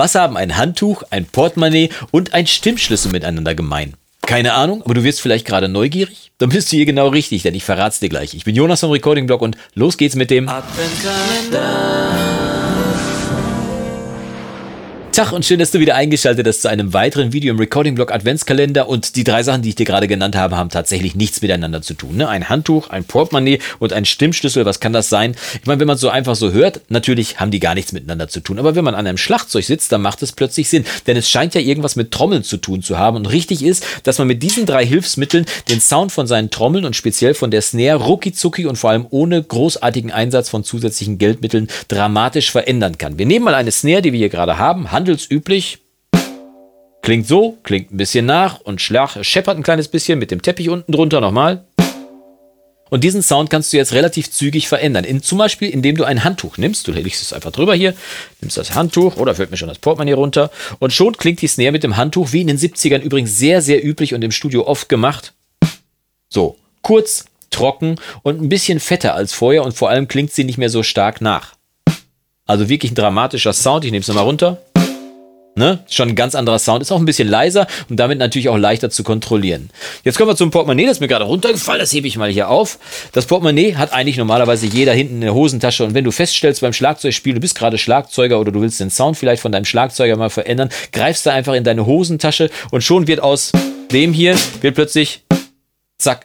Was haben ein Handtuch, ein Portemonnaie und ein Stimmschlüssel miteinander gemein? Keine Ahnung, aber du wirst vielleicht gerade neugierig? Dann bist du hier genau richtig, denn ich verrat's dir gleich. Ich bin Jonas vom Recording Blog und los geht's mit dem Adventkalender. Tag und schön, dass du wieder eingeschaltet hast zu einem weiteren Video im Recording-Blog Adventskalender. Und die drei Sachen, die ich dir gerade genannt habe, haben tatsächlich nichts miteinander zu tun. Ne? Ein Handtuch, ein Portemonnaie und ein Stimmschlüssel, was kann das sein? Ich meine, wenn man so einfach so hört, natürlich haben die gar nichts miteinander zu tun. Aber wenn man an einem Schlagzeug sitzt, dann macht es plötzlich Sinn. Denn es scheint ja irgendwas mit Trommeln zu tun zu haben. Und richtig ist, dass man mit diesen drei Hilfsmitteln den Sound von seinen Trommeln und speziell von der Snare rucki und vor allem ohne großartigen Einsatz von zusätzlichen Geldmitteln dramatisch verändern kann. Wir nehmen mal eine Snare, die wir hier gerade haben, handelsüblich. Klingt so, klingt ein bisschen nach und schlag, scheppert ein kleines bisschen mit dem Teppich unten drunter nochmal. Und diesen Sound kannst du jetzt relativ zügig verändern. In, zum Beispiel, indem du ein Handtuch nimmst. Du legst es einfach drüber hier, nimmst das Handtuch oder fällt mir schon das Portemonnaie runter. Und schon klingt die Snare mit dem Handtuch, wie in den 70ern übrigens sehr, sehr üblich und im Studio oft gemacht. So, kurz, trocken und ein bisschen fetter als vorher und vor allem klingt sie nicht mehr so stark nach. Also wirklich ein dramatischer Sound. Ich nehme es nochmal runter. Ne? Schon ein ganz anderer Sound. Ist auch ein bisschen leiser und damit natürlich auch leichter zu kontrollieren. Jetzt kommen wir zum Portemonnaie. Das ist mir gerade runtergefallen. Das hebe ich mal hier auf. Das Portemonnaie hat eigentlich normalerweise jeder hinten in der Hosentasche. Und wenn du feststellst beim Schlagzeugspiel, du bist gerade Schlagzeuger oder du willst den Sound vielleicht von deinem Schlagzeuger mal verändern, greifst du einfach in deine Hosentasche und schon wird aus dem hier, wird plötzlich, zack,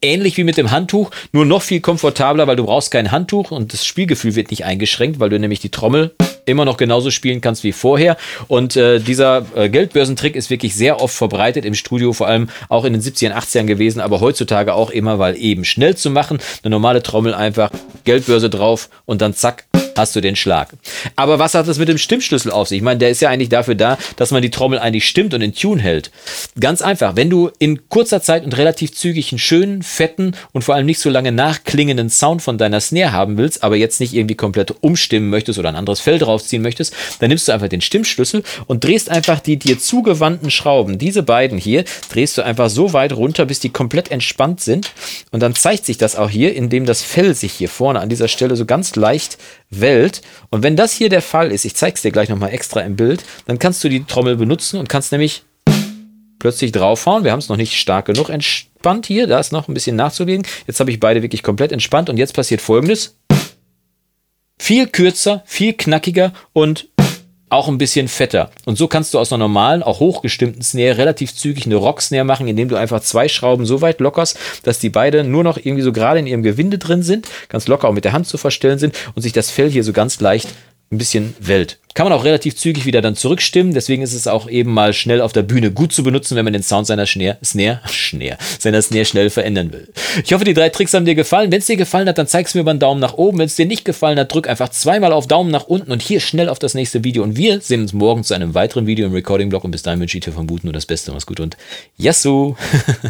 ähnlich wie mit dem Handtuch, nur noch viel komfortabler, weil du brauchst kein Handtuch und das Spielgefühl wird nicht eingeschränkt, weil du nämlich die Trommel immer noch genauso spielen kannst wie vorher. Und äh, dieser äh, Geldbörsentrick ist wirklich sehr oft verbreitet im Studio, vor allem auch in den 70ern, 80ern gewesen, aber heutzutage auch immer, weil eben schnell zu machen, eine normale Trommel einfach, Geldbörse drauf und dann zack, hast du den Schlag. Aber was hat das mit dem Stimmschlüssel auf sich? Ich meine, der ist ja eigentlich dafür da, dass man die Trommel eigentlich stimmt und in Tune hält. Ganz einfach, wenn du in kurzer Zeit und relativ zügig einen schönen, fetten und vor allem nicht so lange nachklingenden Sound von deiner Snare haben willst, aber jetzt nicht irgendwie komplett umstimmen möchtest oder ein anderes Fell draufziehen möchtest, dann nimmst du einfach den Stimmschlüssel und drehst einfach die dir zugewandten Schrauben, diese beiden hier, drehst du einfach so weit runter, bis die komplett entspannt sind. Und dann zeigt sich das auch hier, indem das Fell sich hier vorne an dieser Stelle so ganz leicht Welt. Und wenn das hier der Fall ist, ich zeige es dir gleich nochmal extra im Bild, dann kannst du die Trommel benutzen und kannst nämlich plötzlich draufhauen. Wir haben es noch nicht stark genug entspannt hier. Da ist noch ein bisschen nachzulegen. Jetzt habe ich beide wirklich komplett entspannt und jetzt passiert folgendes. Viel kürzer, viel knackiger und auch ein bisschen fetter. Und so kannst du aus einer normalen, auch hochgestimmten Snare relativ zügig eine Rock-Snare machen, indem du einfach zwei Schrauben so weit lockerst, dass die beide nur noch irgendwie so gerade in ihrem Gewinde drin sind, ganz locker auch mit der Hand zu verstellen sind und sich das Fell hier so ganz leicht ein bisschen Welt. Kann man auch relativ zügig wieder dann zurückstimmen, deswegen ist es auch eben mal schnell auf der Bühne gut zu benutzen, wenn man den Sound seiner Snare, Snare, Snare, seiner Snare schnell verändern will. Ich hoffe, die drei Tricks haben dir gefallen. Wenn es dir gefallen hat, dann zeig's mir über einen Daumen nach oben. Wenn es dir nicht gefallen hat, drück einfach zweimal auf Daumen nach unten und hier schnell auf das nächste Video. Und wir sehen uns morgen zu einem weiteren Video im Recording-Blog und bis dahin wünsche ich dir vom Guten nur das Beste. Mach's gut und Yassou!